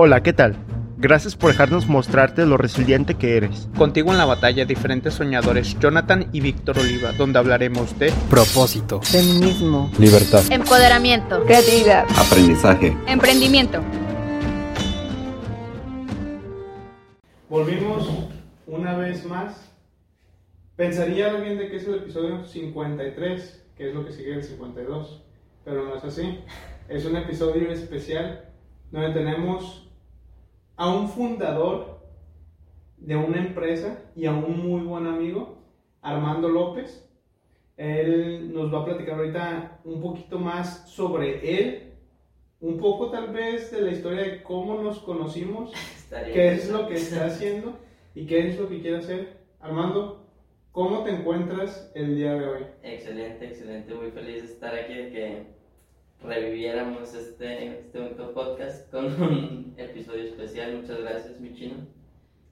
Hola, ¿qué tal? Gracias por dejarnos mostrarte lo resiliente que eres. Contigo en la batalla diferentes soñadores, Jonathan y Víctor Oliva, donde hablaremos de propósito, feminismo, libertad, empoderamiento, creatividad, aprendizaje, emprendimiento. Volvimos una vez más. Pensaría alguien de que es el episodio 53, que es lo que sigue el 52, pero no es así. Es un episodio especial donde tenemos a un fundador de una empresa y a un muy buen amigo, Armando López. Él nos va a platicar ahorita un poquito más sobre él, un poco tal vez de la historia de cómo nos conocimos, qué es lo que está haciendo y qué es lo que quiere hacer. Armando, ¿cómo te encuentras el día de hoy? Excelente, excelente, muy feliz de estar aquí, de que reviviéramos este, este podcast con un episodio especial. Muchas gracias, mi chino.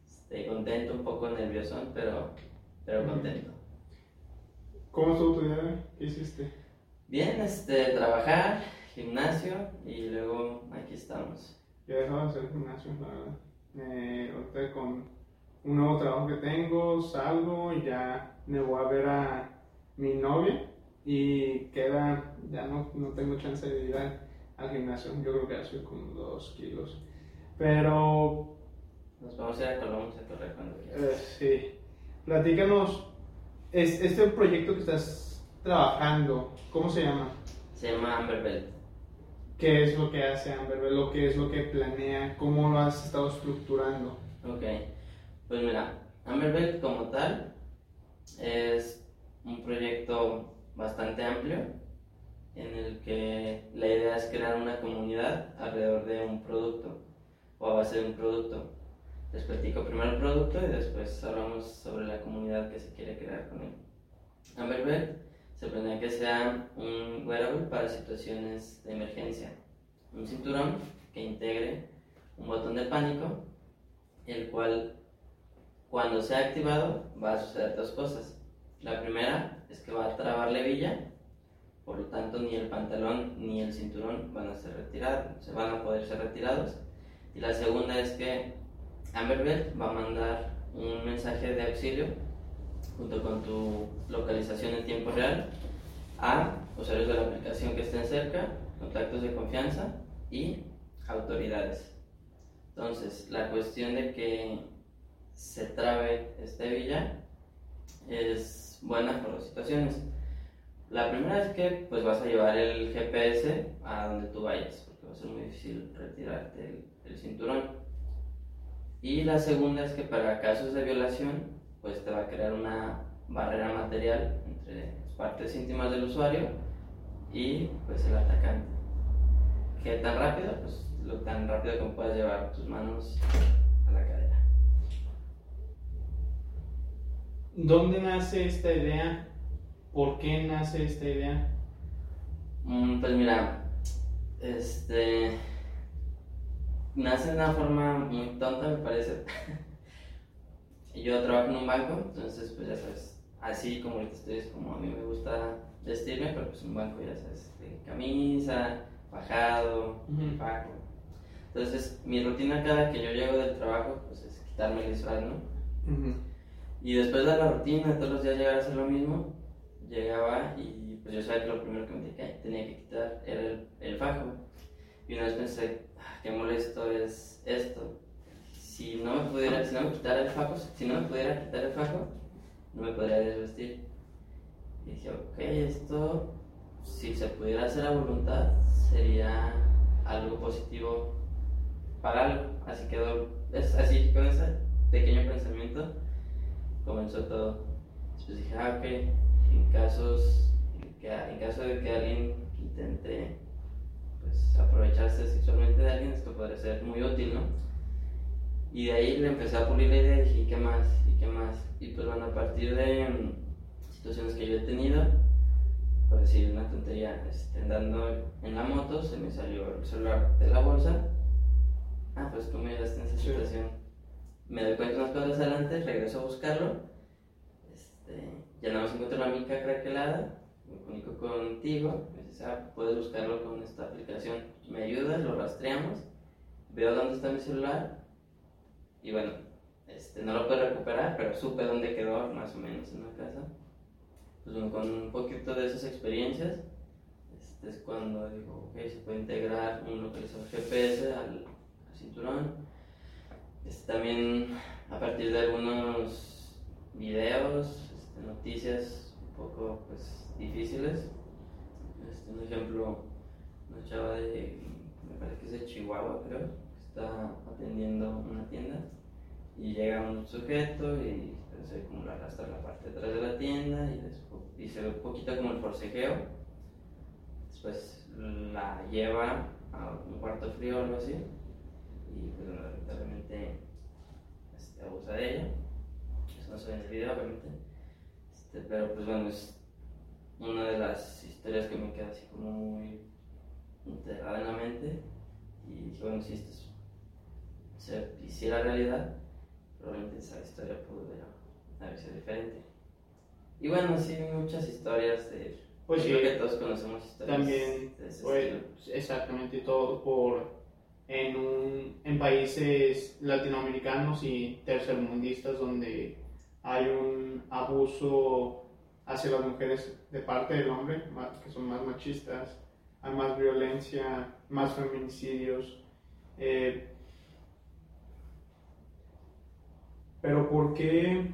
Estoy contento, un poco nervioso, pero, pero contento. ¿Cómo estuvo tu día? ¿Qué hiciste? Bien, este, trabajar, gimnasio y luego aquí estamos. Ya he dejado de hacer gimnasio, la verdad. Eh, ahorita con un nuevo trabajo que tengo, salgo y ya me voy a ver a mi novia y queda, ya no, no tengo chance de ir al, gimnasio, yo creo que ya soy como dos kilos, pero... Nos vamos a ir a Colombia a correr cuando eh, sí, platícanos, es, este proyecto que estás trabajando, ¿cómo se llama? Se llama Amberbelt. ¿Qué es lo que hace Amberbelt? ¿Lo que es lo que planea? ¿Cómo lo has estado estructurando? Ok, pues mira, Amberbelt como tal es un proyecto bastante amplio en el que la idea es crear una comunidad alrededor de un producto o a base de un producto. Les platico primero el producto y después hablamos sobre la comunidad que se quiere crear con él. Amberbell se planea que sea un wearable para situaciones de emergencia, un cinturón que integre un botón de pánico, el cual cuando sea activado va a suceder dos cosas. La primera es que va a trabar la hebilla, por lo tanto ni el pantalón ni el cinturón van a ser retirados, se van a poder ser retirados. Y la segunda es que Amberbelt va a mandar un mensaje de auxilio junto con tu localización en tiempo real a usuarios de la aplicación que estén cerca, contactos de confianza y autoridades. Entonces, la cuestión de que se trabe esta hebilla es buenas por las situaciones. La primera es que pues vas a llevar el GPS a donde tú vayas, porque va a ser muy difícil retirarte el, cinturón. Y la segunda es que para casos de violación, pues te va a crear una barrera material entre las partes íntimas del usuario y pues el atacante. ¿Qué tan rápido? Pues lo tan rápido como puedas llevar tus manos a la cadera. ¿Dónde nace esta idea? ¿Por qué nace esta idea? Mm, pues mira, este. Nace de una forma muy tonta, me parece. Yo trabajo en un banco, entonces, pues ya sabes, así como ahorita estoy, es como a mí me gusta vestirme, pero pues un banco, ya sabes, de camisa, bajado, uh Entonces, mi rutina cada que yo llego del trabajo, pues es quitarme el disfraz, ¿no? Y después de la rutina, todos los días llegar a hacer lo mismo, llegaba y pues yo sabía que lo primero que me tenía que quitar era el, el fajo. Y una vez pensé, ah, qué molesto es esto. Si no me pudiera, si no me quitara el fajo, si no me pudiera quitar el fajo, no me podría desvestir. Y dije, ok, esto, si se pudiera hacer a voluntad, sería algo positivo para algo. Así quedó, es así con ese pequeño pensamiento comenzó todo. Después dije, ah, ok, en, casos, en caso de que alguien intente pues, aprovecharse sexualmente de alguien, esto podría ser muy útil, ¿no? Y de ahí le empecé a pulir la idea y dije, ¿y qué más? ¿Y qué más? Y pues bueno, a partir de mm, situaciones que yo he tenido, por decir una tontería, este, andando en la moto, se me salió el celular de la bolsa. Ah, pues tú me ayudaste en esa situación me doy cuenta unas cosas adelante, regreso a buscarlo, este, ya no más encuentro la mica craquelada, me comunico contigo, me dices, ah, puedes buscarlo con esta aplicación, me ayudas, lo rastreamos, veo dónde está mi celular y bueno, este, no lo puedo recuperar, pero supe dónde quedó más o menos en la casa. Pues bueno, con un poquito de esas experiencias, este es cuando digo, ok, se puede integrar un localizador GPS al, al cinturón. También a partir de algunos videos, este, noticias un poco pues, difíciles. Este, un ejemplo, una chava de, me parece que es de Chihuahua, creo, que está atendiendo una tienda y llega un sujeto y se ve como lo arrastra a la parte de atrás de la tienda y, después, y se ve un poquito como el forcejeo. Después la lleva a un cuarto frío o algo así y pues lamentablemente este, abusa de ella. Eso no se ve en el video, obviamente. Este, pero pues bueno, es una de las historias que me queda así como muy enterrada en la mente. Y dije, bueno, si esto se hiciera realidad, probablemente esa historia pudiera haber sido diferente. Y bueno, sí, muchas historias de... Pues sí. creo que todos conocemos historias También, de ese pues, estilo. exactamente todo por en, un, en países latinoamericanos y tercermundistas donde hay un abuso hacia las mujeres de parte del hombre, que son más machistas, hay más violencia, más feminicidios. eh, pero ¿por qué?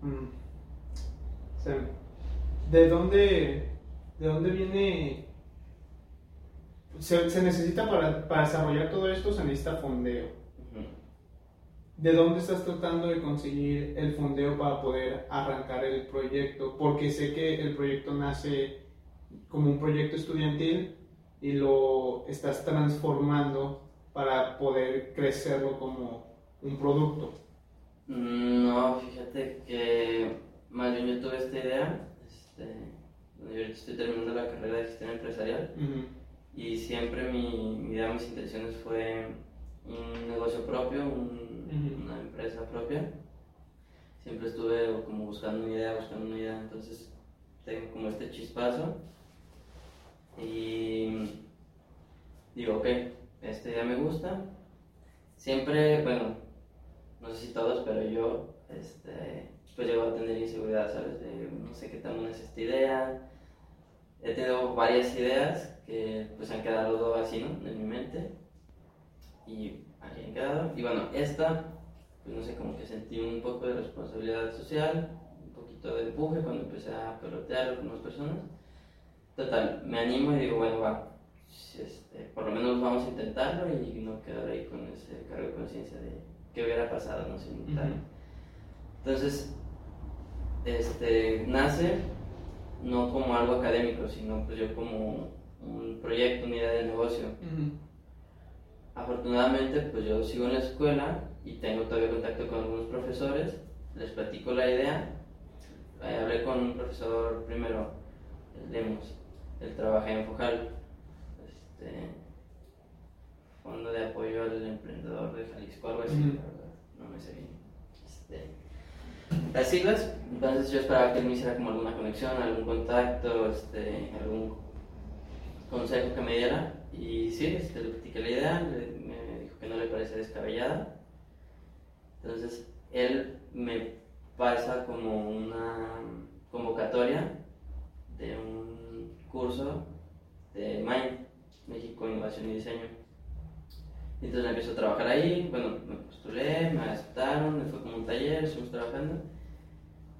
Mm. ¿De dónde, de dónde viene? Se, se necesita para, para desarrollar todo esto, se necesita fondeo. ¿De dónde estás tratando de conseguir el fondeo para poder arrancar el proyecto? Porque sé que el proyecto nace como un proyecto estudiantil y lo estás transformando para poder crecerlo como un producto. Mm, No, fíjate que más bien yo tuve esta idea, este, yo estoy terminando la carrera de gestión empresarial y siempre mi, mi idea, mis intenciones fue un negocio propio, un- una empresa propia. Siempre estuve como buscando una idea, buscando una idea, entonces tengo como este chispazo y digo, ok, esta idea me gusta. Siempre, bueno, no sé si todos, pero yo, este, pues llego a tener inseguridad, ¿sabes? De no sé qué tan buena es esta idea. He tenido varias ideas que pues han quedado así, ¿no? En mi mente. Y ahí han quedado. Y bueno, esta, pues no sé, como que sentí un poco de responsabilidad social, un poquito de empuje cuando empecé a pelotear con unas personas. Total, me animo y digo, bueno, va, este, por lo menos vamos a intentarlo y no quedar ahí con ese cargo de conciencia de qué hubiera pasado, no sé, Ujú. Entonces, este, nace no como algo académico, sino pues yo como un proyecto, una idea de negocio. Afortunadamente, pues yo sigo en la escuela y tengo todavía contacto con algunos profesores, les platico la idea. Eh, hablé con un profesor primero, el Lemos, él trabaja en Fojal, este, Fondo de Apoyo al Emprendedor de Jalisco, algo así, la verdad, no me sé bien. Este, las siglas, entonces yo esperaba que él me hiciera como alguna conexión, algún contacto, este, algún consejo que me diera y sí, este, le platiqué la idea, me dijo que no le parece descabellada. Entonces él me pasa como una convocatoria de un curso de MIND, México Innovación y Diseño. Entonces empiezo a trabajar ahí, bueno, me postulé, me aceptaron, me fue como un taller, estuvimos trabajando.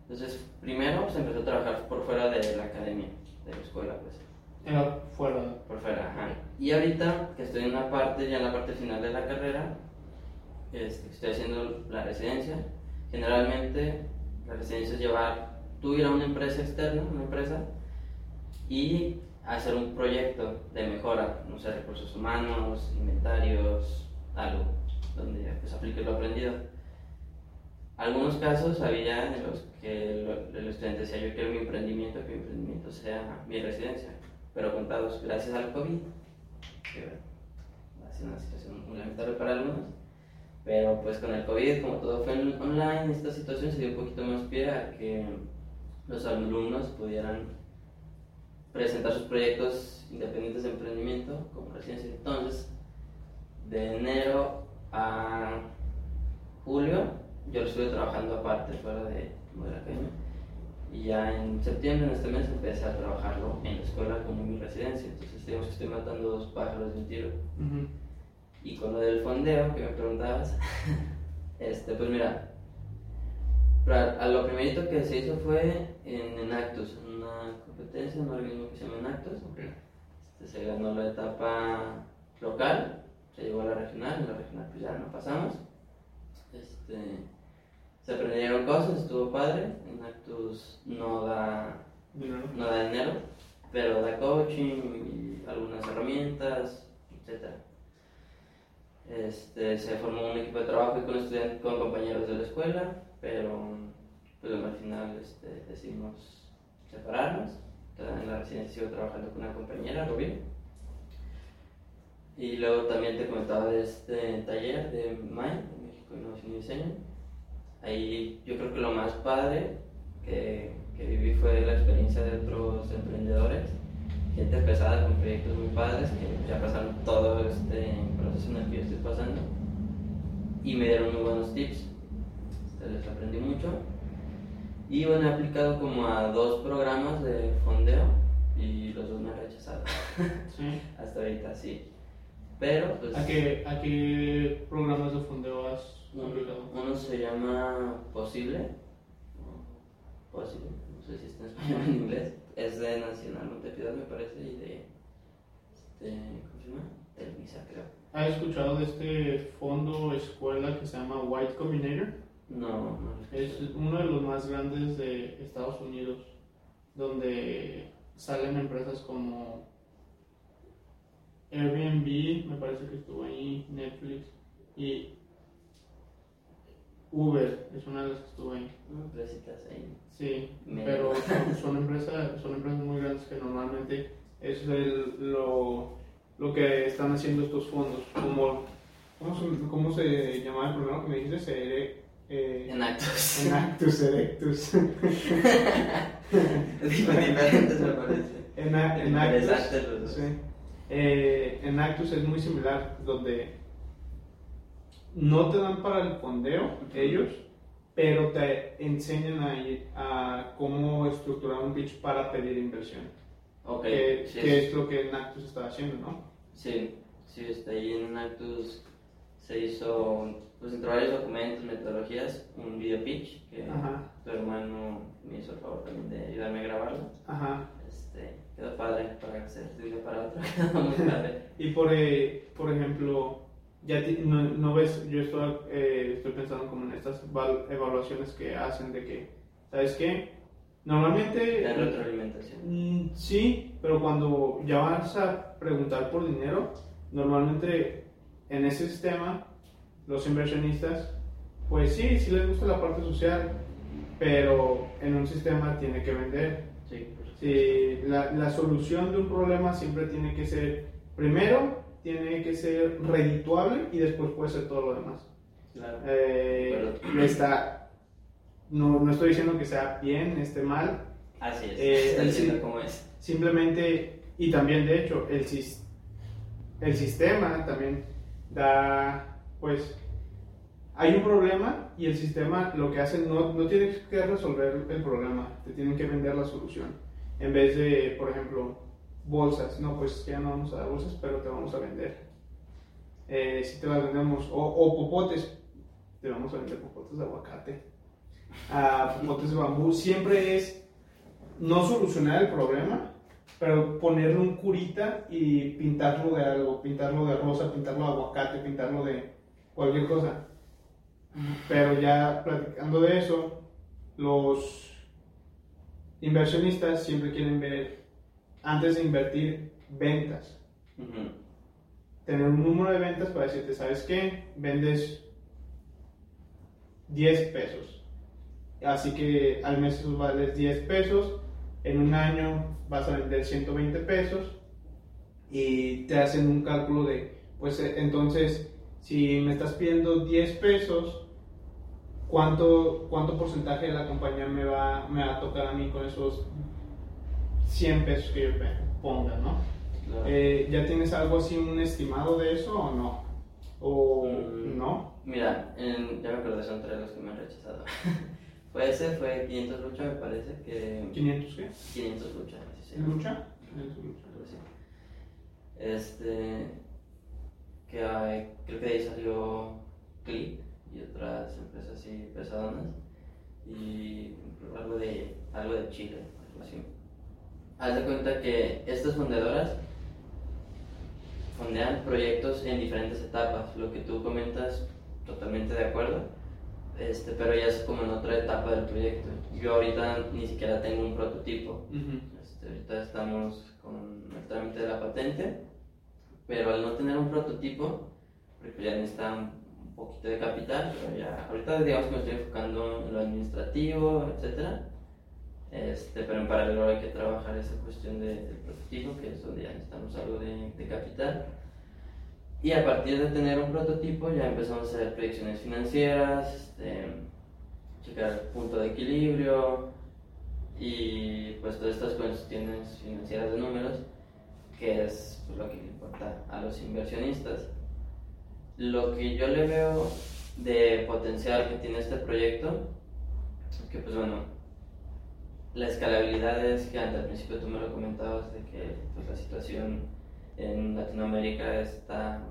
Entonces, primero se empezó a trabajar por fuera de la academia, de la escuela, pues. Era fuera. Por fuera, ajá. Y ahorita que estoy en una parte, ya en la parte final de la carrera, este, estoy haciendo la residencia. Generalmente la residencia es llevar, tú ir a una empresa externa, una empresa, y hacer un proyecto de mejora, no sé, recursos humanos, inventarios, algo, donde pues apliques lo aprendido. Algunos casos había en los que lo- el estudiante decía yo quiero mi emprendimiento, que mi emprendimiento sea mi residencia, pero contados gracias al COVID, que ha sido una situación muy lamentable para algunos, pero pues con el COVID, como todo fue online, esta situación se dio un poquito más pie a que los alumnos pudieran presentar sus proyectos independientes de emprendimiento, como residencia. Entonces, de enero a julio, yo lo estuve trabajando aparte, fuera de, de la academia. Y ya en septiembre, en este mes, empecé a trabajarlo en la escuela como mi residencia. Entonces, digamos que estoy matando dos pájaros de un tiro. Ujú. Y con lo del fondeo que me preguntabas, este, pues mira, a lo primerito que se hizo fue en Enactus, en una competencia, un organismo que se llama Enactus. Este, se ganó la etapa local, se llegó a la regional, en la regional pues ya no pasamos. Este, se aprendieron cosas, estuvo padre. Enactus no da Dinero. no da dinero, pero da coaching y algunas herramientas, etc. Este, se formó un equipo de trabajo y con, estudiantes, con compañeros de la escuela, pero pues, al final este, decidimos separarnos. En la residencia sigo trabajando con una compañera, Rubí. Y luego también te comentaba de este taller de MAI, de México Innovación y Diseño. Ahí yo creo que lo más padre que, que viví fue la experiencia de otros emprendedores, gente pesada con proyectos muy padres que ya pasaron todo este proceso en el que yo estoy pasando y me dieron muy buenos tips. Les aprendí mucho. Y bueno, he aplicado como a dos programas de fondeo y los dos me han rechazado. Sí. Hasta ahorita sí. Pero pues... ¿A qué, ¿A qué programas de fondeo has Uno, se llama Posible. o Posible, no sé si está en español o en inglés. Es de Nacional Montepiedad, me parece, y de. Este, ¿Cómo se llama? Televisa, creo. ¿Has escuchado de este fondo escuela que se llama White Combinator? No, no lo Es uno de los más grandes de Estados Unidos, donde salen empresas como Airbnb, me parece que estuvo ahí, Netflix, y Uber es una de las que estuvo ahí. No, empresitas ahí. Sí, pero son, son empresas, son empresas muy grandes que normalmente es el- lo, lo que están haciendo estos fondos. Como, ¿cómo, se, ¿Cómo se llamaba el primero que me dijiste? Se, eh, En actos. Enactus Erectus. Diferentes me parece. Los dos. Sí. Eh, Enactus es muy similar, donde no te dan para el fondeo ellos, pero te enseñan a, a cómo estructurar un pitch para pedir inversión. Ok, que, sí, que es- lo que Enactus está haciendo, ¿no? Sí, sí, está ahí en Actus se hizo, pues entre varios documentos, metodologías, un video pitch que Ajá, tu hermano me hizo el favor también de ayudarme a grabarlo. ajá. Este, quedó padre para hacer para otro, muy padre. Y por, eh, por ejemplo, ya no, no ves, yo estoy, eh, estoy pensando como en estas val- evaluaciones que hacen de que, ¿sabes qué? Normalmente... La retroalimentación. Mm, sí, pero cuando ya vas a preguntar por dinero, normalmente en ese sistema, los inversionistas, pues sí, sí les gusta la parte social, pero en un sistema tiene que vender. Sí. Sí, la, la solución de un problema siempre tiene que ser, primero, tiene que ser redituable y después puede ser todo lo demás. Claro. Eh, está, no, no estoy diciendo que sea bien, esté mal, Así es, eh, está diciendo cómo es. simplemente, y también de hecho, el, sis- el sistema también da, pues, hay un problema y el sistema lo que hace no, no tiene que resolver el problema, te tienen que vender la solución. En vez de, por ejemplo, bolsas, no, pues ya no vamos a dar bolsas, pero te vamos a vender. Eh, si te las vendemos, o, popotes, te vamos a vender popotes de aguacate, ah, popotes de bambú, siempre es no solucionar el problema, pero ponerle un curita y pintarlo de algo, pintarlo de rosa, pintarlo de aguacate, pintarlo de cualquier cosa. Pero ya platicando de eso, los inversionistas siempre quieren ver, antes de invertir, ventas. Tener un número de ventas para decirte, ¿sabes qué? Vendes 10 pesos. Así que al mes eso vales 10 pesos, en un año vas a vender 120 pesos y te hacen un cálculo de, pues eh, entonces, si me estás pidiendo 10 pesos, ¿cuánto, cuánto porcentaje de la compañía me va, me va a tocar a mí con esos 100 pesos que yo pe- ponga, ¿no? Claro. Eh, ¿Ya tienes algo así, un estimado de eso o no? ¿O Mm. no? Mira, en- ya me acordé, son tres los que me han rechazado. fue ese, fue 500 lucha, me parece que. ¿500 qué? 500 lucha, se llama. ¿Lucha? 500 lucha. algo así. Este. Que hay- creo que de ahí salió Click y otras empresas así pesadonas. Y algo de, algo de Chile, algo así. Haz de cuenta que estas fundadoras fondean proyectos en diferentes etapas. Lo que tú comentas, totalmente de acuerdo. Este, pero ya es como en otra etapa del proyecto. Yo ahorita ni siquiera tengo un prototipo. Ujú. Este, ahorita estamos con el trámite de la patente, pero al no tener un prototipo, porque ya necesita un poquito de capital, pero ya, ahorita digamos que me estoy enfocando en lo administrativo, etcétera. Este, pero en paralelo hay que trabajar esa cuestión de- del prototipo, que es donde ya necesitamos algo de, de capital. Y a partir de tener un prototipo ya empezamos a hacer predicciones financieras, este, checar el punto de equilibrio, y pues todas estas cuestiones financieras de números, que es pues, lo que importa a los inversionistas. Lo que yo le veo de potencial que tiene este proyecto, que pues bueno, la escalabilidad es que al principio tú me lo comentabas de que pues, la situación en Latinoamérica está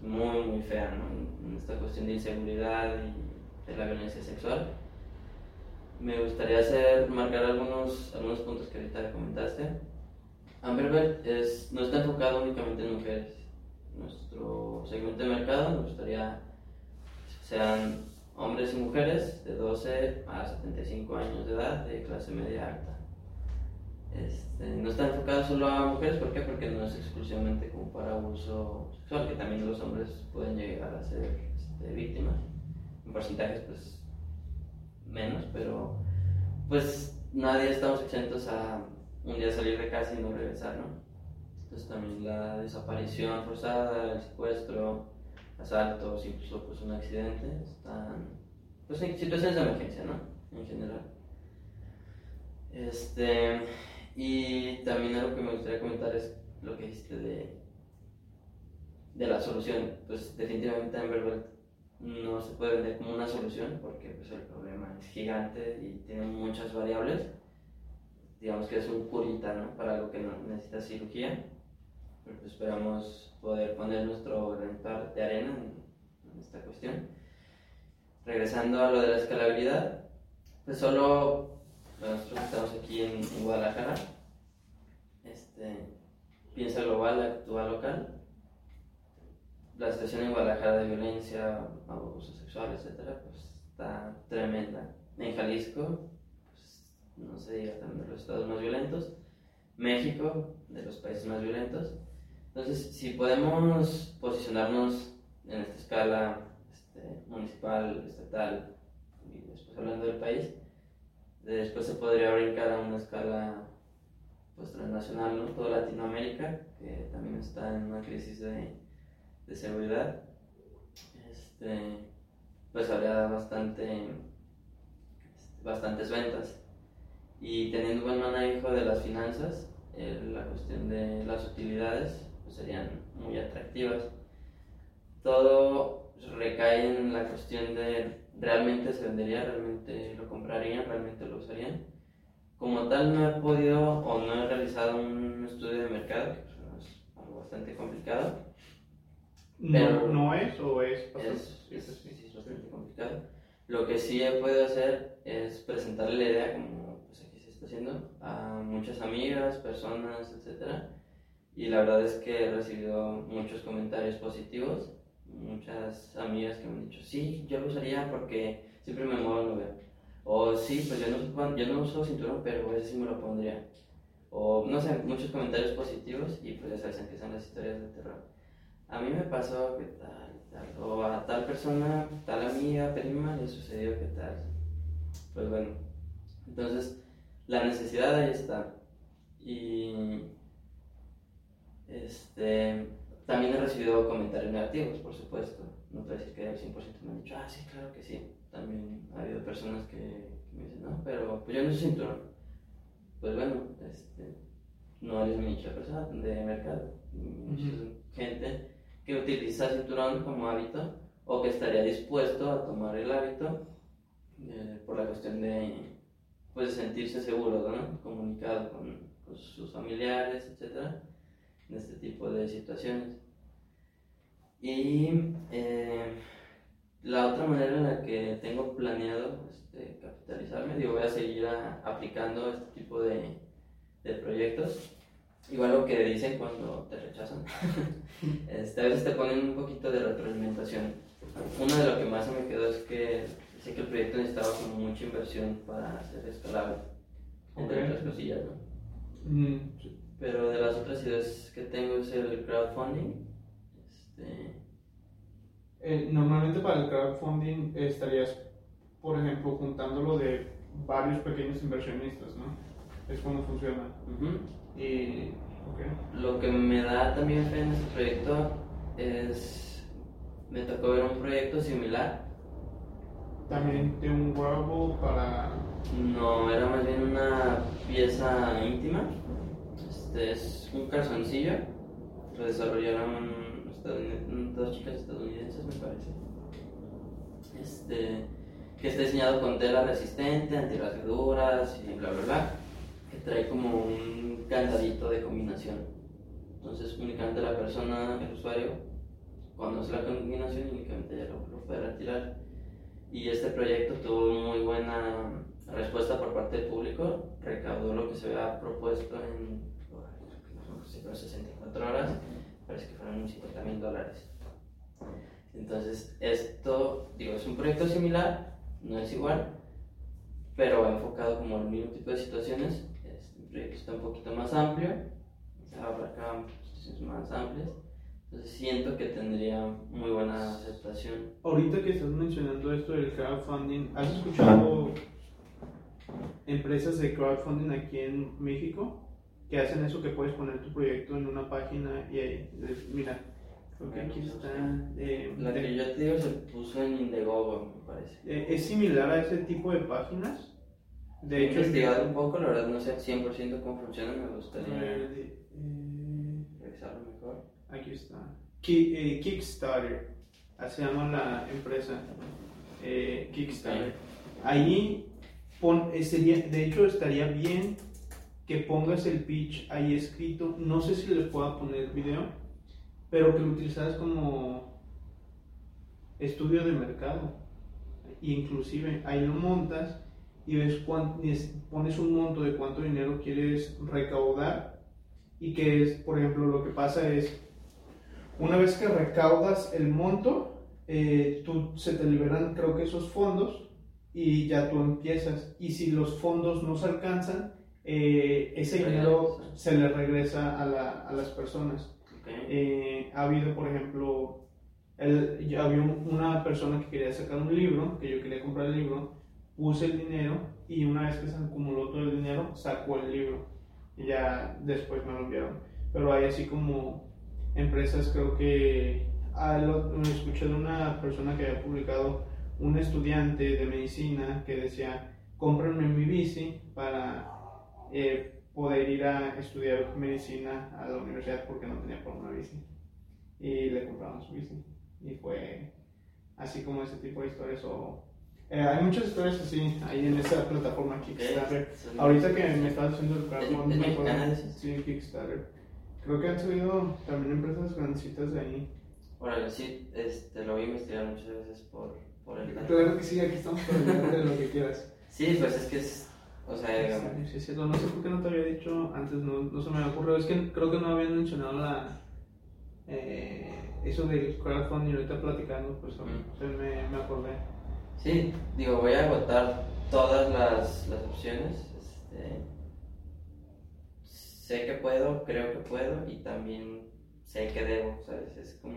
pues, muy muy fea, ¿no? En- esta cuestión de inseguridad y de la violencia sexual me gustaría hacer, marcar algunos, algunos puntos que ahorita comentaste. Amberbert es, no está enfocado únicamente en mujeres. Nuestro segmento de mercado nos gustaría sean hombres y mujeres de 12 a 75 años de edad de clase media alta. Este, no está enfocado solo a mujeres, ¿por qué? Porque no es exclusivamente como para abuso sexual, que también los hombres pueden llegar a ser este, víctimas. En porcentajes, pues menos, pero pues nadie estamos exentos a un día salir de casa y no regresar, ¿no? Entonces también la desaparición forzada, el secuestro, asaltos, incluso pues un accidente, están pues en situaciones de emergencia, ¿no? En general. Este, y también algo que me gustaría comentar es lo que dijiste de, de la solución. Pues definitivamente Amberbelt no se puede vender como una solución porque pues, el problema es gigante y tiene muchas variables. Digamos que es un curita ¿no? para algo que no necesita cirugía. Esperamos poder poner nuestro granito de arena en, en esta cuestión. Regresando a lo de la escalabilidad, pues solo nosotros estamos aquí en, en Guadalajara. Este, piensa global, actúa local la situación en Guadalajara de violencia, abuso sexual, etcétera, pues está tremenda. En Jalisco, pues, no se diga también los estados más violentos. México, de los países más violentos. Entonces, si podemos posicionarnos en esta escala este, municipal, estatal y después hablando del país, después se podría brincar a una escala pues transnacional, ¿no? Toda Latinoamérica, que también está en una crisis de de seguridad, este, pues habría bastante, bastantes ventas. Y teniendo buen manejo de las finanzas, eh, la cuestión de las utilidades pues serían muy atractivas. Todo recae en la cuestión de realmente se vendería, realmente lo comprarían, realmente lo usarían. Como tal no he podido o no he realizado un estudio de mercado, que pues, es algo bastante complicado, ¿No, ¿No es o es? es, es, es bastante complicado. Lo que sí he podido hacer es presentarle la idea, como pues aquí se está haciendo, a muchas amigas, personas, etc. Y la verdad es que he recibido muchos comentarios positivos, muchas amigas que me han dicho, sí, yo lo usaría porque siempre me muevo en lugar. O sí, pues yo no, yo no uso cinturón, pero ese sí me lo pondría. O no sé, muchos comentarios positivos y pues ya sabes, empiezan las historias de terror. A mí me pasó que tal, tal, o a tal persona, tal amiga, prima, le sucedió que tal. Pues bueno, entonces la necesidad ahí está. Y este, también he recibido comentarios negativos, por supuesto. No puedo decir que al 100% me han dicho, ah, sí, claro que sí. También ha habido personas que, que me dicen, no, pero pues yo no uso cinturón. pues bueno, este, no eres mi nicho de persona, de mercado. Nicho es gente que utiliza cinturón como hábito o que estaría dispuesto a tomar el hábito eh, por la cuestión de pues, sentirse seguro, ¿no? comunicado con, con sus familiares, etcétera, en este tipo de situaciones. Y eh, la otra manera en la que tengo planeado este, capitalizarme, digo, voy a seguir a- aplicando este tipo de, de proyectos. Igual lo que dicen cuando te rechazan. este, a veces te ponen un poquito de retroalimentación. Uno de lo que más me quedó es que sé que el proyecto necesitaba como mucha inversión para ser escalable. Entre otras cosillas, ¿no? Mm, Pero de las otras ideas que tengo es el crowdfunding. Este, eh, normalmente para el crowdfunding estarías, por ejemplo, juntándolo de varios pequeños inversionistas, ¿no? Es como funciona. ujú. Y, ok. Lo que me da también fe en este proyecto es. Me tocó ver un proyecto similar. También de un wearable para... No, era más bien una pieza íntima. Este es un calzoncillo. Lo desarrollaron estadounid- dos chicas estadounidenses, me parece. Este, que está diseñado con tela resistente, antirrasgaduras y bla bla bla. Que trae como un candadito de combinación. Entonces, únicamente la persona, el usuario, conoce la combinación únicamente ya lo, lo puede retirar. Y este proyecto tuvo muy buena respuesta por parte del público, recaudó lo que se había propuesto en no sé, creo 64 horas, parece que fueron unos 50 mil dólares. Entonces, esto, digo, es un proyecto similar, no es igual, pero va enfocado como al mismo tipo de situaciones. Este proyecto está un poquito más amplio, abarca situaciones más amplias, entonces siento que tendría muy buena aceptación. Ahorita que estás mencionando esto del crowdfunding, ¿has escuchado empresas de crowdfunding aquí en México que hacen eso que puedes poner tu proyecto en una página y ahí, mira, creo que aquí está. eh, La que yo te digo se puso en Indiegogo, me parece. eh, es similar a ese tipo de páginas. De He hecho, investigado un poco, la verdad no sé al 100% cómo funciona, me gustaría eh, revisarlo mejor. Aquí está. Ki- eh, Kickstarter. Así llama la empresa. eh, Kickstarter. Ahí pon, eh, sería, de hecho estaría bien que pongas el pitch ahí escrito. No sé si le pueda poner video, pero que lo utilizaras como estudio de mercado. Inclusive ahí lo montas y ves cuán- y es- pones un monto de cuánto dinero quieres recaudar y que es, por ejemplo, lo que pasa es, una vez que recaudas el monto, eh, tú, se te liberan creo que esos fondos y ya tú empiezas. Y si los fondos no se alcanzan, eh, ese dinero se le regresa a, la- a las personas. Ok. Eh, ha habido, por ejemplo, el, ya había un- una persona que quería sacar un libro, que yo quería comprar el libro, puse el dinero y una vez que se acumuló todo el dinero, sacó el libro y ya después me lo enviaron. Pero hay así como empresas, creo que ah, lo- lo escuché de una persona que había publicado un estudiante de medicina que decía, cómprenme mi bici para eh, poder ir a estudiar medicina a la universidad porque no tenía por una bici. Y le compraron su bici. Y fue así como ese tipo de historias. O, eh, hay muchas historias así ahí en esa plataforma Kickstarter. Ahorita que me estás haciendo el ¿Es- crowdfunding, acuerdo- mexicana, dices? Sí, Kickstarter. Creo que han salido también empresas grandecitas de ahí. Órale, sí, este, lo voy a investigar muchas veces por, por el Claro que sí, aquí estamos para de lo que quieras. Sí, pues es que es, o sea, Sí, sí, sí, no, sé por qué no te había dicho antes, no, no se me había ocurrido. Es que creo que no habían mencionado la, eh, eso del crowdfunding. Ahorita platicando, pues Mm. se me, me acordé. sí, digo, voy a agotar todas las, las opciones, este, sé que puedo, creo que puedo y también sé que debo, ¿sabes? Es como,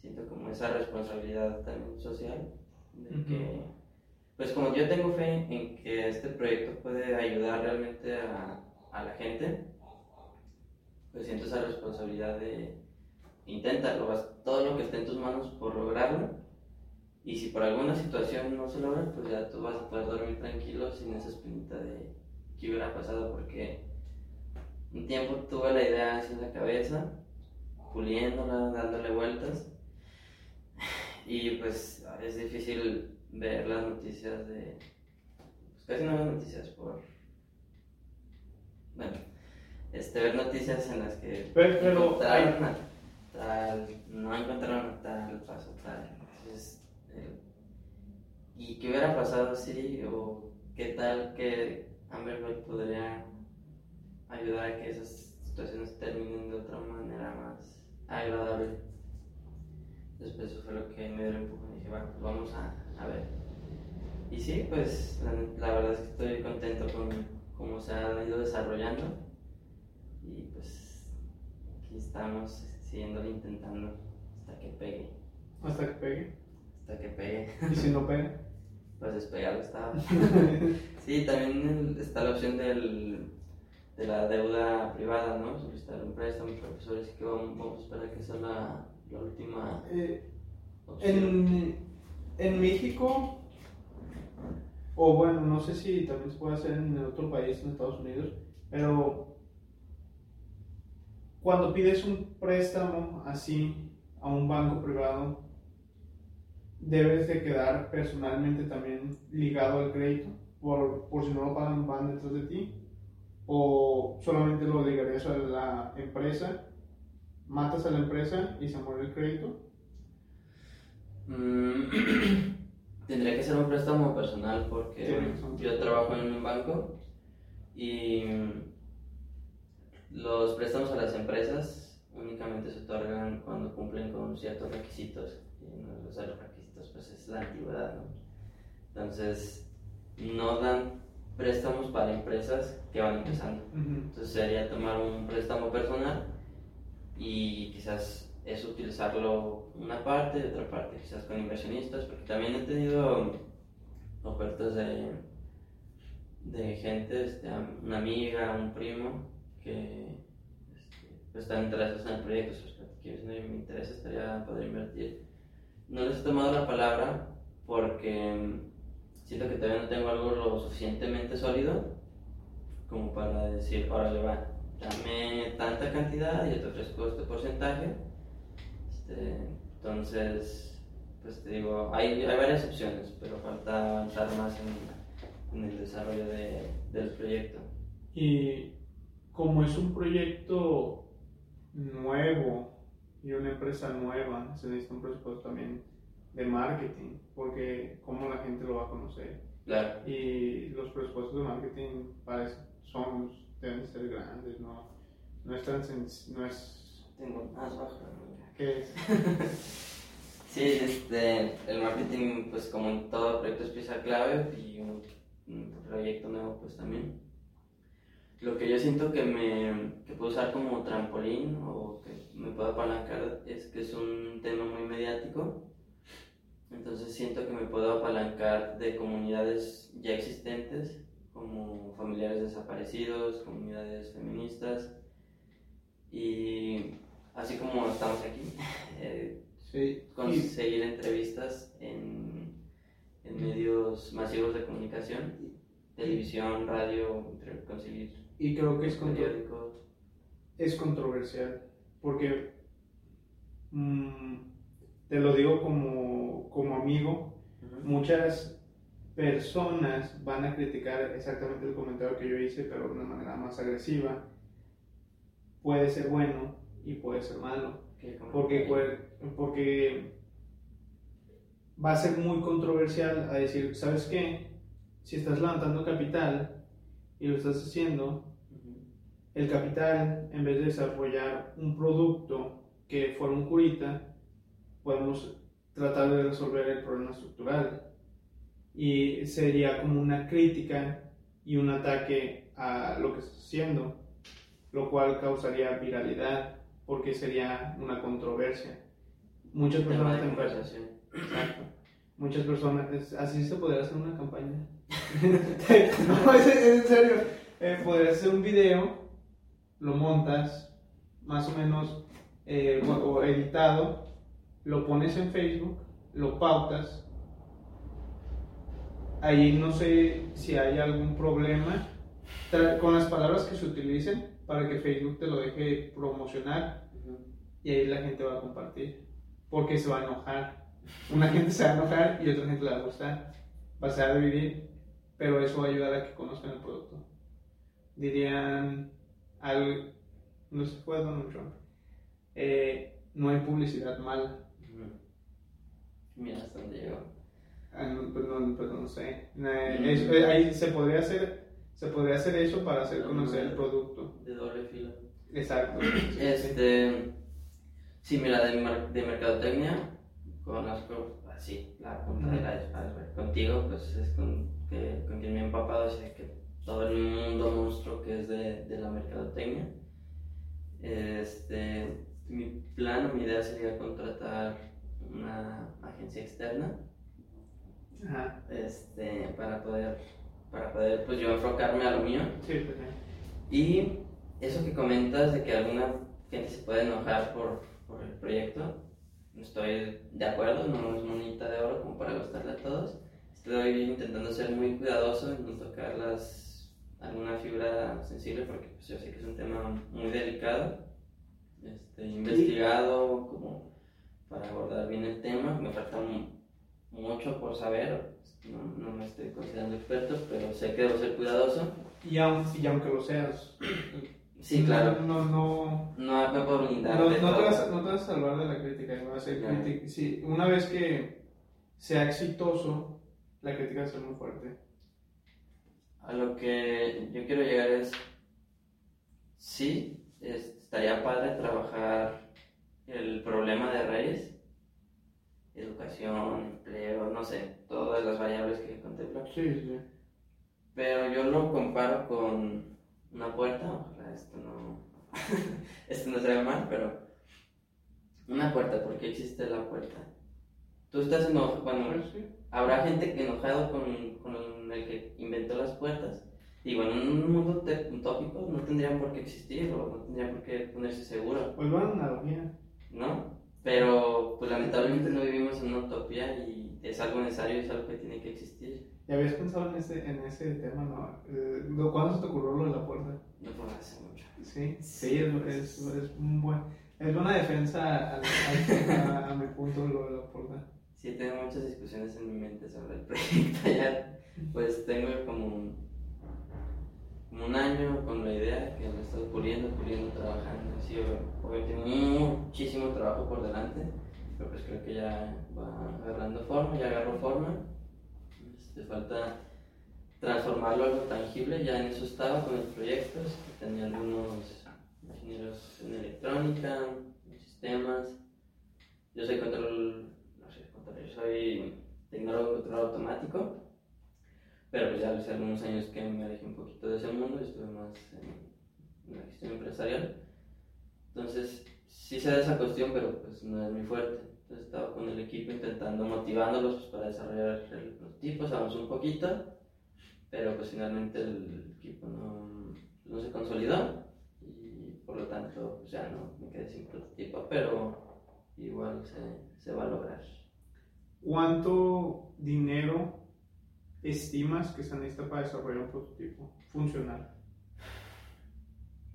siento como esa responsabilidad también social de que, pues como yo tengo fe en que este proyecto puede ayudar realmente a, a la gente, pues siento esa responsabilidad de inténtalo, haz todo lo que esté en tus manos por lograrlo. Y si por alguna situación no se logra, pues ya tú vas a poder dormir tranquilo sin esa espinita de, qué hubiera pasado porque un tiempo tuve la idea así en la cabeza, puliéndola, dándole vueltas y pues es difícil ver las noticias de... Pues casi no veo noticias por... Bueno, este, ver noticias en las que Pero- pero encontraron a tal, no encontraron a tal, pasó tal. Entonces, eh, ¿y qué hubiera pasado así? ¿O qué tal que Amber Heard podría ayudar a que esas situaciones terminen de otra manera más agradable? Después eso fue lo que me dio el empujón y dije, bueno, pues vamos a, a ver. Y sí, pues la, la verdad es que estoy contento con cómo se ha ido desarrollando y pues aquí estamos siguiéndolo intentando hasta que pegue, Hasta que pegue. hasta que pegue, Y si no pega. pues despegarlo está. Sí, también está la opción del, de la deuda privada, ¿no? Solicitar un préstamo, pero pues que vamos, vamos a esperar que sea la, la última Eh, opción. en, en México, o bueno, no sé si también se puede hacer en otro país, en Estados Unidos, pero cuando pides un préstamo así a un banco privado, debes de quedar personalmente también ligado al crédito, por, por si no lo pagan, van detrás de ti, o solamente lo ligarías a la empresa, matas a la empresa y se muere el crédito. Mm, Tendría que ser un préstamo personal porque yo trabajo en un banco y los préstamos a las empresas únicamente se otorgan cuando cumplen con ciertos requisitos y uno de los requisitos pues es la antigüedad, ¿no? Entonces no dan préstamos para empresas que van empezando. Entonces sería tomar un préstamo personal y quizás es utilizarlo una parte y otra parte, quizás con inversionistas, porque también he tenido ofertas de, de gente, este, una amiga, un primo, que este, están interesados en el proyecto, que si me interesa estaría poder invertir. No les he tomado la palabra porque mm, siento que todavía no tengo algo lo suficientemente sólido como para decir, órale, va, dame tanta cantidad y yo te ofrezco este porcentaje. Este, entonces, pues te digo, hay, hay varias opciones, pero falta avanzar más en, en el desarrollo de- del proyecto. Y como es un proyecto nuevo y una empresa nueva, se necesita un presupuesto también de marketing, porque cómo la gente lo va a conocer. Claro, Y los presupuestos de marketing parece, son, deben ser grandes, no, no es tan no es, tengo más bajo. ¿Qué es? Sí, este, el marketing, pues como en todo proyecto es pieza clave y un, proyecto nuevo, pues también. Lo que yo siento que me que puedo usar como trampolín o que me puedo apalancar es que es un tema muy mediático. Entonces siento que me puedo apalancar de comunidades ya existentes, como familiares desaparecidos, comunidades feministas. Y así como estamos aquí, eh, Sí, conseguir entrevistas en, en medios masivos de comunicación, televisión, radio, conseguir y creo que es contro- es controversial, porque mm, te lo digo como, como amigo, muchas personas van a criticar exactamente el comentario que yo hice, pero de una manera más agresiva. Puede ser bueno y puede ser malo, ¿Qué porque, porque va a ser muy controversial a decir, ¿sabes qué? Si estás levantando capital y lo estás haciendo, el capital, en vez de desarrollar un producto que fuera un curita, podemos tratar de resolver el problema estructural. Y sería como una crítica y un ataque a lo que estás haciendo, lo cual causaría viralidad, porque sería una controversia. Muchas personas te conversación. Exacto. Muchas personas, así se podría hacer una campaña. no, es, es en serio. Eh, podrías hacer un video, lo montas, más o menos, eh, o, o editado, lo pones en Facebook, lo pautas. Ahí no sé si hay algún problema, con las palabras que se utilicen para que Facebook te lo deje promocionar y ahí la gente va a compartir. Porque se va a enojar. Una gente se va a enojar y otra gente le va a gustar. Va a ser de vivir, pero eso va a ayudar a que conozcan el producto. Dirían al. No sé, fue Donald Trump. eh, no hay publicidad mala. Mira hasta dónde llegó. Ah, no, pues no, pues no sé. Eh, Mm. eso- eh, ahí se podría hacer. Se podría hacer eso para hacer conocer el producto. De doble filo. Exacto. Este. Sí, mira, de, mar- de mercadotecnia conozco así la punta de la iceberg. Contigo, pues es con, que, con quien me he empapado, así que todo el mundo monstruo que es de, de la mercadotecnia. Este. Mi plan o mi idea sería contratar una agencia externa Ajá. este, para poder, para poder pues yo enfocarme a lo mío. Sí, pues, sí. Y eso que comentas de que alguna gente se puede enojar por, por el proyecto, estoy de acuerdo, no es monedita de oro como para gustarle a todos. Estoy intentando ser muy cuidadoso en no tocar las, alguna fibra sensible porque pues, yo sé que es un tema muy delicado. Este, investigado como para abordar bien el tema, me falta mu- mucho por saber, no, no me estoy considerando experto, pero sé que debo ser cuidadoso. Y, aun- y aunque lo seas. Sí, claro. No, no, No me puedo blindar. no, no vas, a- no te vas a salvar de la crítica. va a ser Claro. crítica- sí, una vez que sea exitoso, la crítica va a ser muy fuerte. A lo que yo quiero llegar es, sí, es- estaría padre trabajar el problema de raíz, educación, empleo, no sé, todas las variables que contempla. Sí, sí. Pero yo lo comparo con una puerta, ojalá esto no, esto no se vea mal, pero una puerta, ¿por qué existe la puerta? Tú estás enojado, bueno, Pues sí. habrá gente que enojado con, con el que inventó las puertas. Y bueno, en un mundo utópico no tendrían por qué existir o no tendrían por qué ponerse seguro, Pues bueno, analogía. ¿no? Pero pues lamentablemente no vivimos en una utopía y es algo necesario, es algo que tiene que existir. ¿Ya habías pensado en ese, en ese tema, no? Eh, ¿lo- ¿Cuándo se te ocurrió lo de la puerta? No por hace mucho. Sí, sí, es, es, es un buen, es buena defensa al- al- a, a mi punto lo de la puerta. Sí, tengo muchas discusiones en mi mente sobre el proyecto. Ya, pues tengo como un, como un año con la idea que me he estado puliendo, puliendo, trabajando. Sí, obviamente muchísimo trabajo por delante, pero pues creo que ya va agarrando forma, ya agarró forma. Este, falta transformarlo a algo tangible, ya en eso estaba con el proyecto. este, Tenía algunos ingenieros en electrónica, en sistemas. Yo soy control, no sé, control, yo soy tecnólogo control automático, pero pues ya hace algunos años que me alejé un poquito de ese mundo y estuve más en, la gestión empresarial. Entonces, sí sé de esa cuestión, pero pues no es muy fuerte. Entonces estaba con el equipo intentando motivándolos pues, para desarrollar el prototipo, sabemos un poquito, pero pues finalmente el equipo no, no se consolidó y por lo tanto pues, ya no me quedé sin prototipo, pero igual se, se va a lograr. ¿Cuánto dinero estimas que se necesita para desarrollar un prototipo funcional?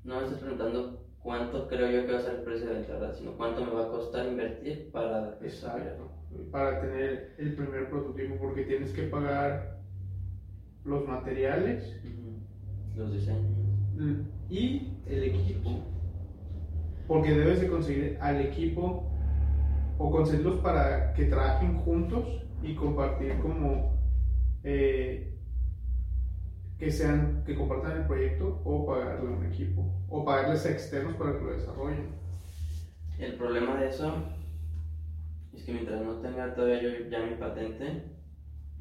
No me estás preguntando cuánto creo yo que va a ser el precio de ¿verdad? Sino cuánto me va a costar invertir para desarrollarlo. Para tener el primer prototipo, porque tienes que pagar los materiales. Los diseños. y el equipo. Porque debes de conseguir al equipo o conseguirlos para que trabajen juntos y compartir como eh, que sean que compartan el proyecto o pagarle a un equipo o pagarles a externos para que lo desarrollen. El problema de eso es que mientras no tenga todavía yo ya mi patente,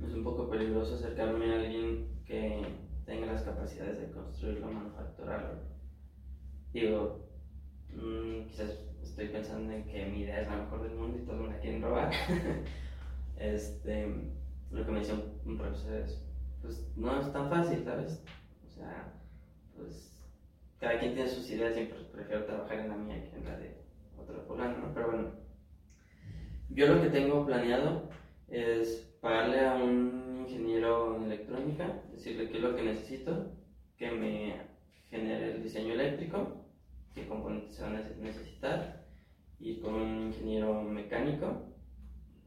es un poco peligroso acercarme a alguien que tenga las capacidades de construirlo, manufacturarlo. Digo, mm, quizás estoy pensando en que mi idea es la mejor del mundo y todos me la quieren robar. este, lo que me decía un, profesor es, pues no es tan fácil, ¿sabes? O sea, pues cada quien tiene sus ideas, siempre prefiero trabajar en la mía que en la de otro fulano, ¿no? Pero bueno, yo lo que tengo planeado es pagarle a un ingeniero en electrónica, decirle qué es lo que necesito que me genere el diseño eléctrico, qué componentes se van a necesitar, y con un ingeniero mecánico,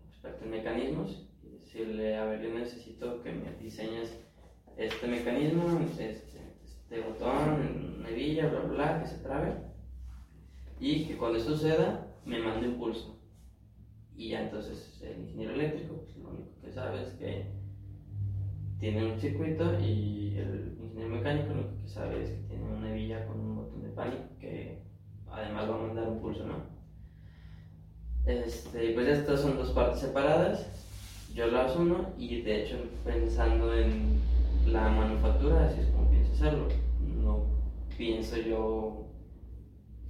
experto en mecanismos, y decirle, a ver, yo necesito que me diseñes este mecanismo, este, este botón, hebilla, bla, bla, que se trabe, y que cuando esto suceda, me mande un pulso. Y ya entonces el ingeniero eléctrico, pues lo único que sabe es que tiene un circuito y el ingeniero mecánico lo único que sabe es que tiene una hebilla con un botón de pánico que además va a mandar un pulso, ¿no? Este, pues estas son dos partes separadas, yo las uno y de hecho pensando en la manufactura, así es como pienso hacerlo. No pienso yo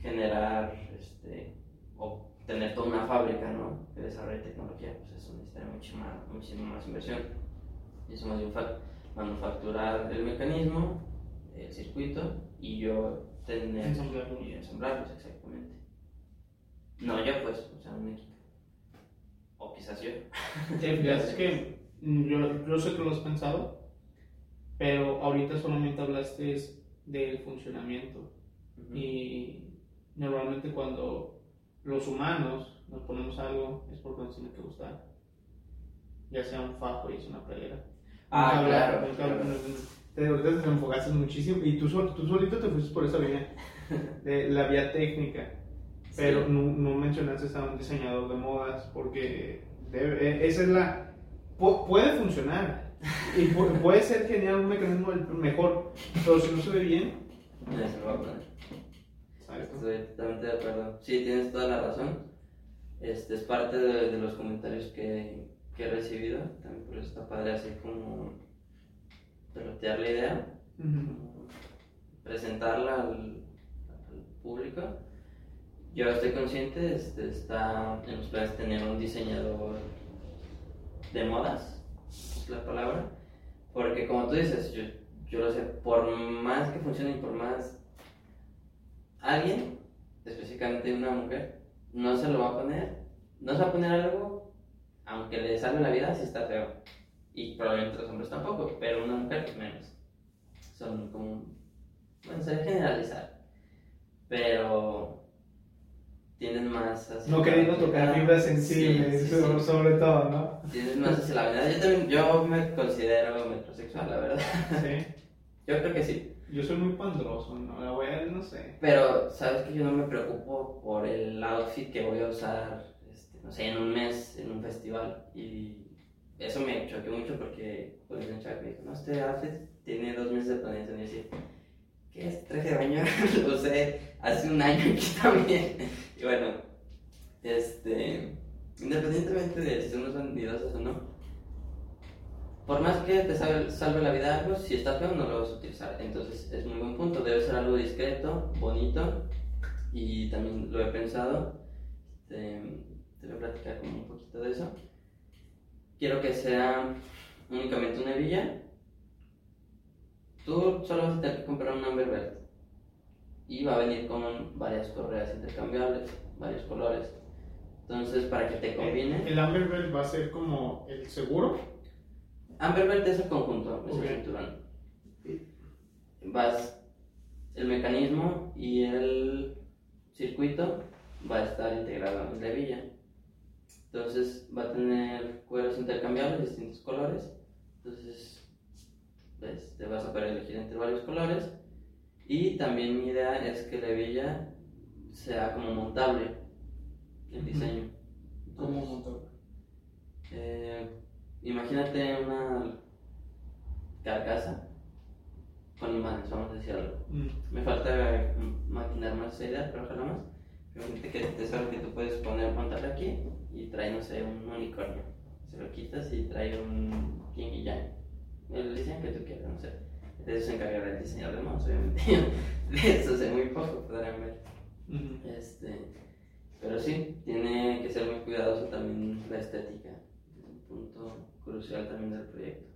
generar este, o tener toda una fábrica ¿no? que desarrolle tecnología, pues eso necesita mucho más, muchísima más inversión. Eso más bien manufacturar el mecanismo, el circuito y yo tener Ensamblarlo. y ensamblarlos exactamente. No yo pues, o sea, un equipo. O quizás yo. Es que mm, yo, yo sé que lo has pensado, pero ahorita solamente hablaste del funcionamiento. Ujú. Y normalmente cuando los humanos nos ponemos algo es porque nos tiene que gustar. Ya sea un fajo y es una playera. Ah, Nunca claro, nunca- claro. no- Te, te enfocaste muchísimo y tú, tú solito te fuiste por esa vía, de la vía técnica. Pero Sí. no, no mencionaste a un diseñador de modas porque debe- eh, esa es la... pu- puede funcionar y pu- puede ser genial un mecanismo mejor, pero si no se ve bien, Ya se voy a poner. Estoy totalmente de acuerdo. Sí, tienes toda la razón. Este es parte de, de los comentarios que, que he recibido. También por eso está padre así como pelotear la idea, presentarla al, al público. Yo estoy consciente, este, está en los planes tener un diseñador de modas, es la palabra, porque como tú dices, yo, yo lo sé, por más que funcione y por más alguien, específicamente una mujer, no se lo va a poner, no se va a poner algo, aunque le salve la vida, si está feo. Y probablemente los hombres tampoco, pero una mujer menos. Son como, bueno, se generalizar, pero tienen más así. No queriendo tocar fibras sensibles, Sí, sí, sí. sobre- todo, ¿no? Tienes más hacia la verdad. Yo también, yo me considero metrosexual, la verdad. Sí. Yo creo que sí. Yo soy muy pandroso, ¿no? La voy a, no sé. Pero, ¿sabes que Yo no me preocupo por el outfit que voy a usar, este, no sé, en un mes, en un festival. Y eso me choqueó mucho porque, pues, un me dijo, no, este outfit tiene dos meses de planeación. Y yo decía, ¿qué es? Traje de baño, lo usé hace un año aquí también. Bueno, este, independientemente de si somos vanidosos o no, por más que te salve, salve la vida algo, si está feo no lo vas a utilizar. Entonces es muy buen punto, debe ser algo discreto, bonito y también lo he pensado. Este, te voy a platicar como un poquito de eso. Quiero que sea únicamente una hebilla. Tú solo vas a tener que comprar un Amber Belt y va a venir con varias correas intercambiables, varios colores. Entonces, para que te combine. El Amber Belt va a ser como el seguro. Amber Belt es el conjunto, es Ok. el cinturón. Vas, el mecanismo y el circuito va a estar integrado en la hebilla. Entonces va a tener cueros intercambiables de distintos colores. Entonces ves, te vas a poder elegir entre varios colores. Y también mi idea es que la hebilla sea como montable el diseño. ¿Cómo montarlo? eh, imagínate una carcasa con imanes, vamos a decir algo. Mm. Me falta maquinar más esa idea, pero ojalá más. Imagínate que es algo que tú puedes poner, montarle aquí y trae, no sé, un unicornio. Se lo quitas y trae un king y yang. El diseño que tú quieras, no sé. De eso se encargará el diseñador de mouse, obviamente. de eso sé muy poco, podrán ver. Ujú. Este, pero sí, tiene que ser muy cuidadoso también la estética. Es un punto crucial también del proyecto.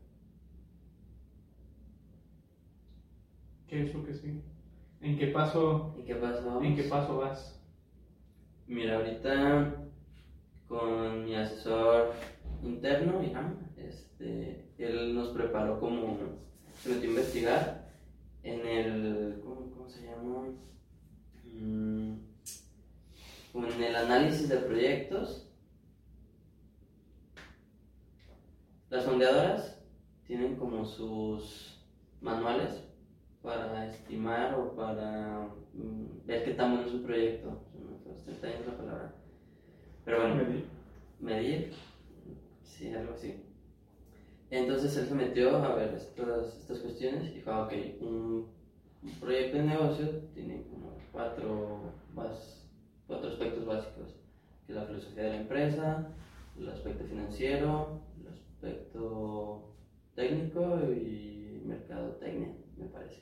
¿Qué es lo que sigue? ¿En qué paso, ¿Y qué pasó? en qué paso vas? Mira, ahorita con mi asesor interno, Iván, este, él nos preparó como, se metió a investigar en el, ¿cómo, cómo se llama? Mm, como en el análisis de proyectos. Las fondeadoras tienen como sus manuales para estimar o para mm, ver qué tan bueno es un proyecto. Me está la palabra. Pero bueno, Medir. medir, sí, algo así. Entonces él se metió a ver estas, estas cuestiones y dijo, ah, ok, un, proyecto de negocio tiene como cuatro, bas- cuatro aspectos básicos, que es la filosofía de la empresa, el aspecto financiero, el aspecto técnico y mercadotecnia, me parece.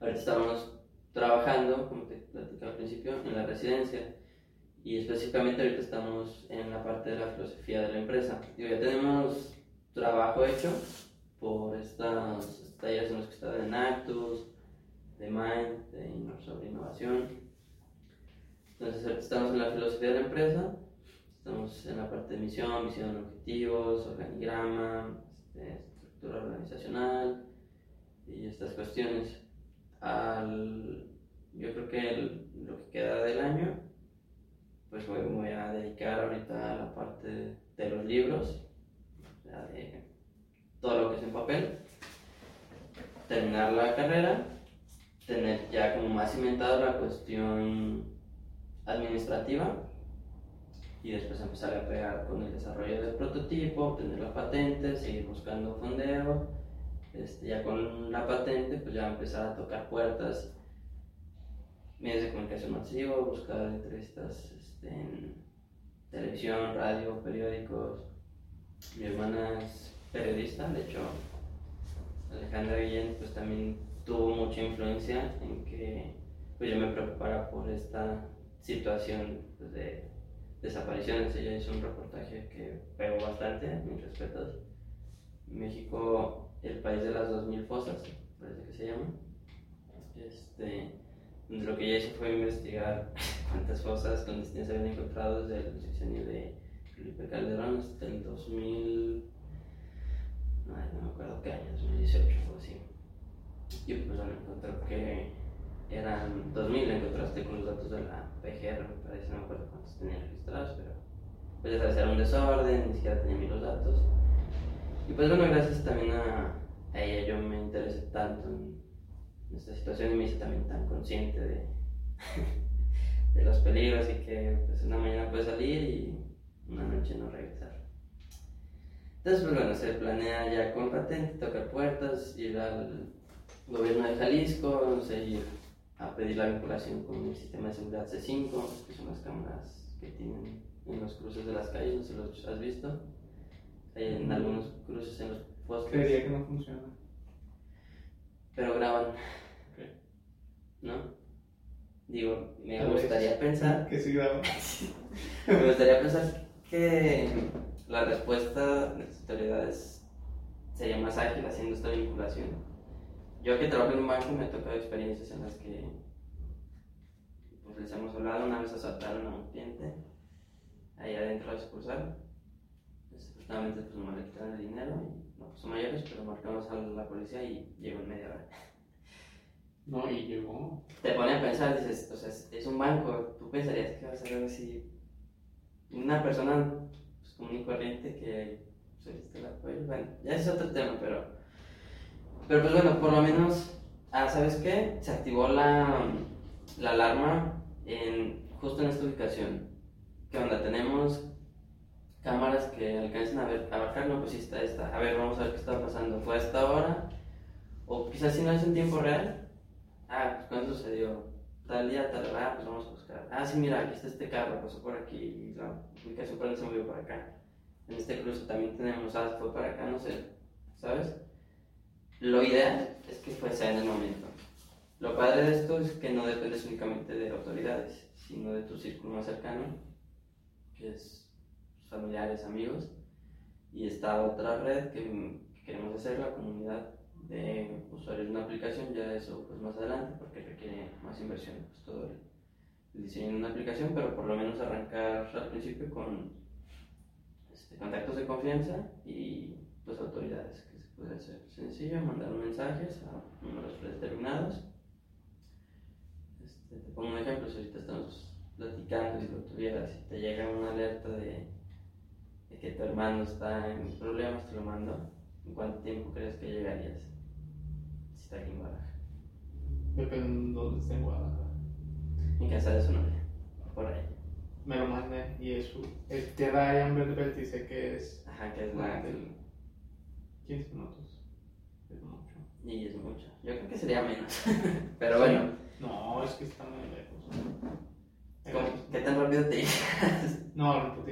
Ahorita estamos trabajando, como te platicaba al principio, en la residencia y específicamente ahorita estamos en la parte de la filosofía de la empresa. Digo, ya tenemos trabajo hecho por estas talleres en los que están en Actus, de Mind, de sobre innovación. Entonces estamos en la filosofía de la empresa, estamos en la parte de misión, visión, objetivos, organigrama, este, estructura organizacional y estas cuestiones. Al, yo creo que lo que queda del año pues voy, voy a dedicar ahorita a la parte de los libros, sea, de todo lo que es en papel, terminar la carrera, tener ya como más cimentada la cuestión administrativa y después empezar a pegar con el desarrollo del prototipo, obtener la patente, seguir buscando fondeo, este, ya con la patente pues ya empezar a tocar puertas medios de comunicación masivo, buscar entrevistas este, en televisión, radio, periódicos. Mi hermana es periodista, de hecho, Alejandra Guillén pues también tuvo mucha influencia en que pues, yo me preocupara por esta situación pues, de desapariciones. Ella hizo un reportaje que pegó bastante, mis respetos. México, el país de las 2000 fosas, parece que se llama. Este, lo que ella hizo fue investigar cuántas fosas clandestinas se habían encontrado desde el sexenio de Felipe Calderón hasta el 2000. Ay, no me acuerdo qué año, 2018 o así. Y pues bueno, encontró que eran 2000, encontraste con los datos de la PGR, me parece, no me acuerdo cuántos tenía registrados, pero pues ya sabes, era un desorden, ni siquiera tenía los datos. Y pues bueno, gracias también a, a ella yo me interesé tanto en esta situación y me hice también tan consciente de, de los peligros y que pues una mañana puedes salir y una noche no regresar. Entonces, pues bueno, se planea ya con patente, tocar puertas, ir al gobierno de Jalisco, no sé, ir a pedir la vinculación con el sistema de seguridad C5, que son las cámaras que tienen en los cruces de las calles, no sé si los has visto. Hay en algunos cruces en los postes. Creería que no funciona. pero graban. ¿no? Digo, me gustaría pensar, Que sí graba. me gustaría pensar que la respuesta de las autoridades sería más ágil haciendo esta vinculación. Yo que trabajo en un banco me ha tocado experiencias en las que pues les hemos hablado, una vez asaltaron a un cliente ahí adentro de sucursal. Desafortunadamente pues nomás le quitaron el dinero y no pasó mayores, pero marcamos a la policía y llegó en media hora. No, y llegó. te pone a pensar, dices, o sea, es, es un banco, tú pensarías que va a ser algo así, una persona pues, común y corriente que solicita el apoyo, bueno, ya es otro tema, pero, pero pues bueno, por lo menos, ah, ¿sabes qué? Se activó la, la alarma en, justo en esta ubicación, que onda, tenemos cámaras que alcancen a ver, abarcar, no, pues sí está esta, a ver, vamos a ver qué está pasando, fue a esta hora, o quizás si no es en tiempo real, Ah, pues cuando sucedió, tal día, tal hora, pues vamos a buscar. Ah, sí, mira, aquí está este carro, pasó por aquí, y la ubicación donde se movió por acá. En este cruce también tenemos, ah, fue para acá, no sé, ¿sabes? Lo ideal es que fuese en el momento. Lo padre de esto es que no dependes únicamente de autoridades, sino de tu círculo más cercano, que es familiares, amigos, y está otra red que queremos hacer, la comunidad de usuarios de una aplicación, ya eso pues más adelante porque requiere más inversión, pues todo el, diseño de una aplicación, pero por lo menos arrancar al principio con este, contactos de confianza y pues autoridades que, puede ser sencillo, mandar mensajes a números predeterminados. Este, te pongo un ejemplo, si ahorita estamos platicando y lo tuvieras y te llega una alerta de, de que tu hermano está en problemas, te lo mando, ¿en cuánto tiempo crees que llegarías? Está aquí en Guadalajara. Depende de dónde esté en Guadalajara. En casa de su novia, por ahí. Me lo mandé y eso. El Jedi Amber Belt dice que es Ajá, que es la... 15 minutos. Es mucho. Y es mucho. Yo creo que sería menos. Pero bueno, No, es que está muy lejos. ¿cómo- ¿qué tan rápido te llegas? No, no.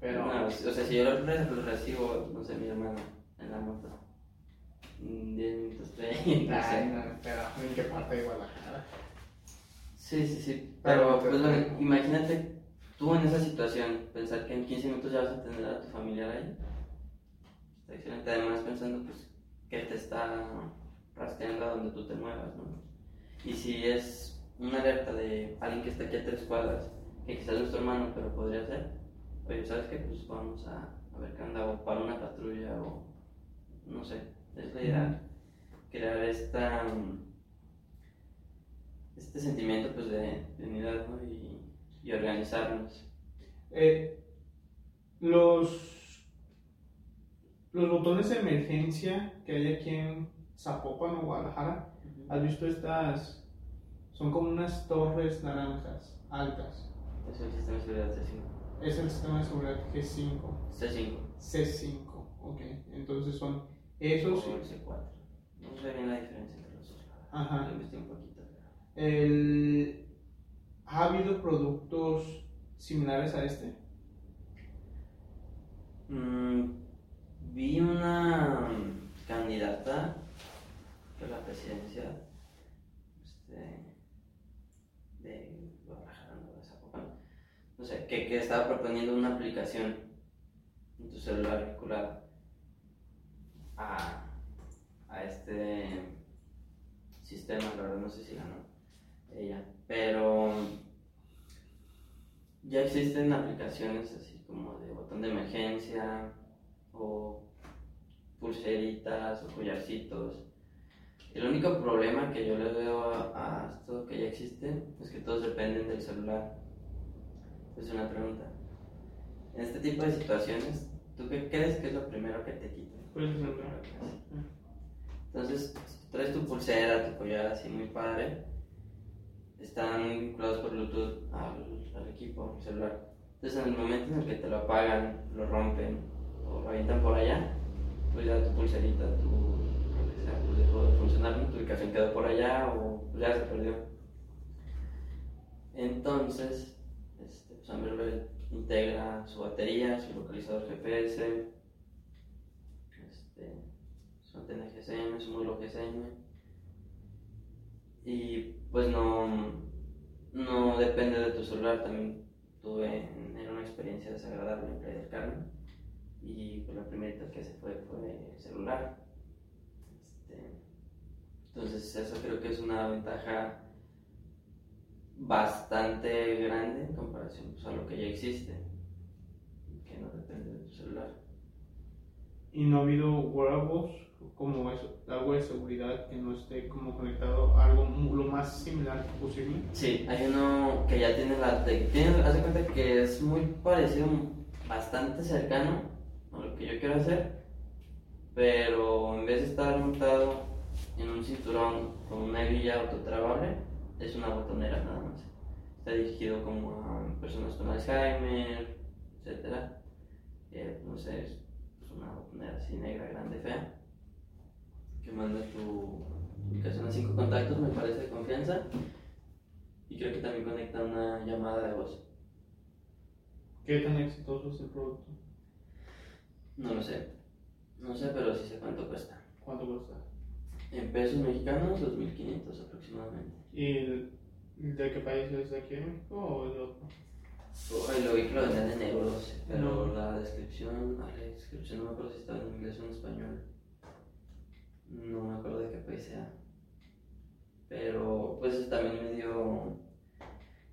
Pero. No, o sea, si yo lo, re- lo recibo, no sé, mi hermano, en la moto, 10 minutos, 30, no Ay, sé. no, pero ¿en qué parte de Guadalajara? Sí, sí, sí. Pero, Pero, pues, bueno, imagínate tú en esa situación, pensar que en 15 minutos ya vas a tener a tu familiar ahí. Está excelente. Además, pensando, pues, que te está rastreando a donde tú te muevas, ¿no? Y si es una alerta de alguien que está aquí a tres cuadras, que quizás no es tu hermano, pero podría ser, oye, ¿sabes qué? Pues vamos a, a ver qué anda, o para una patrulla, o no sé. Es la idea, crear esta. este sentimiento pues de, de unidad ¿no? y, y organizarnos. Eh, los, los botones de emergencia que hay aquí en Zapopan o Guadalajara, ¿has visto estas? Son como unas torres naranjas altas. Es el sistema de seguridad C5. Es el sistema de seguridad G5, C5 C5, ok. Entonces son esos. o el C4. No sé bien la diferencia entre los dos. Ajá. Un poquito. El, ¿Ha habido productos similares a este? Mm, vi una candidata a la presidencia este, de Guadalajara, no sé, que, que estaba proponiendo una aplicación en tu celular vinculada a, a este sistema, la verdad no sé si ganó ella, pero ya existen aplicaciones así como de botón de emergencia o pulseritas o collarcitos. El único problema que yo le veo a, a esto que ya existe es que todos dependen del celular. Es una pregunta. En este tipo de situaciones, ¿tú qué crees que es lo primero que te quita? Es lo primero que Entonces, traes tu pulsera, tu collar así muy padre, están vinculados por Bluetooth al, al equipo, al celular. Entonces, en el momento en el que te lo apagan, lo rompen o lo avientan por allá, pues ya tu pulserita, tu lo que sea, pues dejó de funcionar, tu ubicación quedó por allá o pues ya se perdió. Entonces, este, pues Amberbell integra su batería, su localizador GPS, este, su antena GSM, su módulo GSM. Y pues no, no depende de tu celular, también tuve era una experiencia desagradable en Playa del Carmen. Y pues la primera que se fue fue el celular. Este, entonces eso creo que es una ventaja bastante grande en comparación pues, a lo que ya existe, que no depende de tu celular. ¿Y no ha habido wearables como eso, algo de seguridad que no esté como conectado a algo lo más similar posible? Sí, hay uno que ya tiene la tiene, haz de cuenta que es muy parecido, bastante cercano a lo que yo quiero hacer, pero en vez de estar montado en un cinturón con una hebilla autotrabable, es una botonera nada más. Está dirigido como a personas con Alzheimer, etcétera. Eh, no sé, es pues, una botonera así negra, grande, fea, que manda tu ubicación a cinco contactos, me parece de confianza. Y creo que también conecta una llamada de voz. ¿Qué tan exitoso es el producto? No lo sé. No sé, pero sí sé cuánto cuesta. ¿Cuánto cuesta? En pesos mexicanos, 2.500 aproximadamente. ¿Y de qué país es? ¿De aquí de México o de otro? Ay, lo vi que lo vendían en euros, pero No. la descripción, ah, la descripción no me acuerdo si estaba en inglés o en español. No me acuerdo de qué país sea. Pero pues también me dio,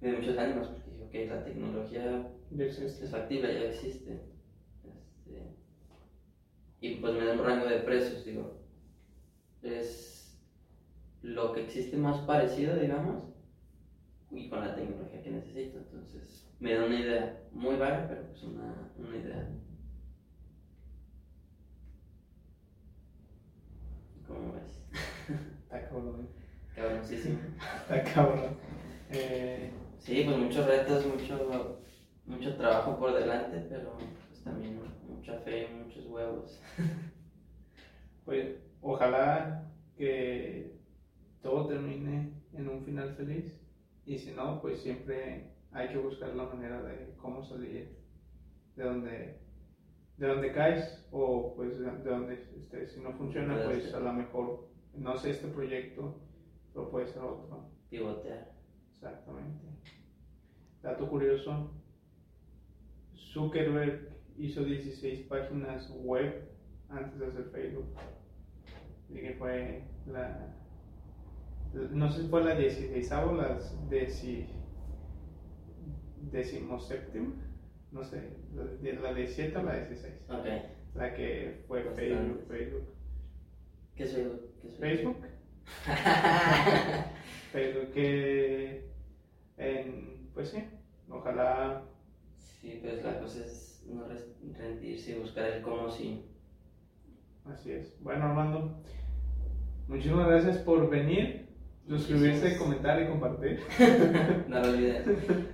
me dio muchos ánimos porque dije, ok, la tecnología es factible, ya existe. Este, y pues me da un rango de precios, digo. Es lo que existe más parecido, digamos, y con la tecnología que necesito. Entonces, me da una idea muy vaga, pero pues una, una idea. ¿Cómo ves? Está cabrón. Cabroncísimo. Está cabrón. Eh, Sí, pues muchos retos, mucho, mucho trabajo por delante, pero pues también mucha fe y muchos huevos. pues ojalá que todo termine en un final feliz. Y si no, pues siempre hay que buscar la manera de cómo salir de donde, de donde caes o pues de, de donde este, si no funciona, pues a lo mejor, no sé este proyecto, pero puede ser otro. Pivotear. Exactamente. Dato curioso, Zuckerberg hizo 16 páginas web antes de hacer Facebook. Así que fue la... No sé si fue la 16 o la deci, decimoséptima, no sé, la, de- la 17 o la 16. Ok. La que fue. Facebook. Facebook. ¿Qué soy? ¿Qué soy? Facebook. Pero que, en, pues sí, ojalá, sí, pues la cosa es no rendirse y buscar el cómo sí. así es. Bueno, Armando, muchísimas gracias por venir, suscribirse, comentar y compartir. No lo olvides. No,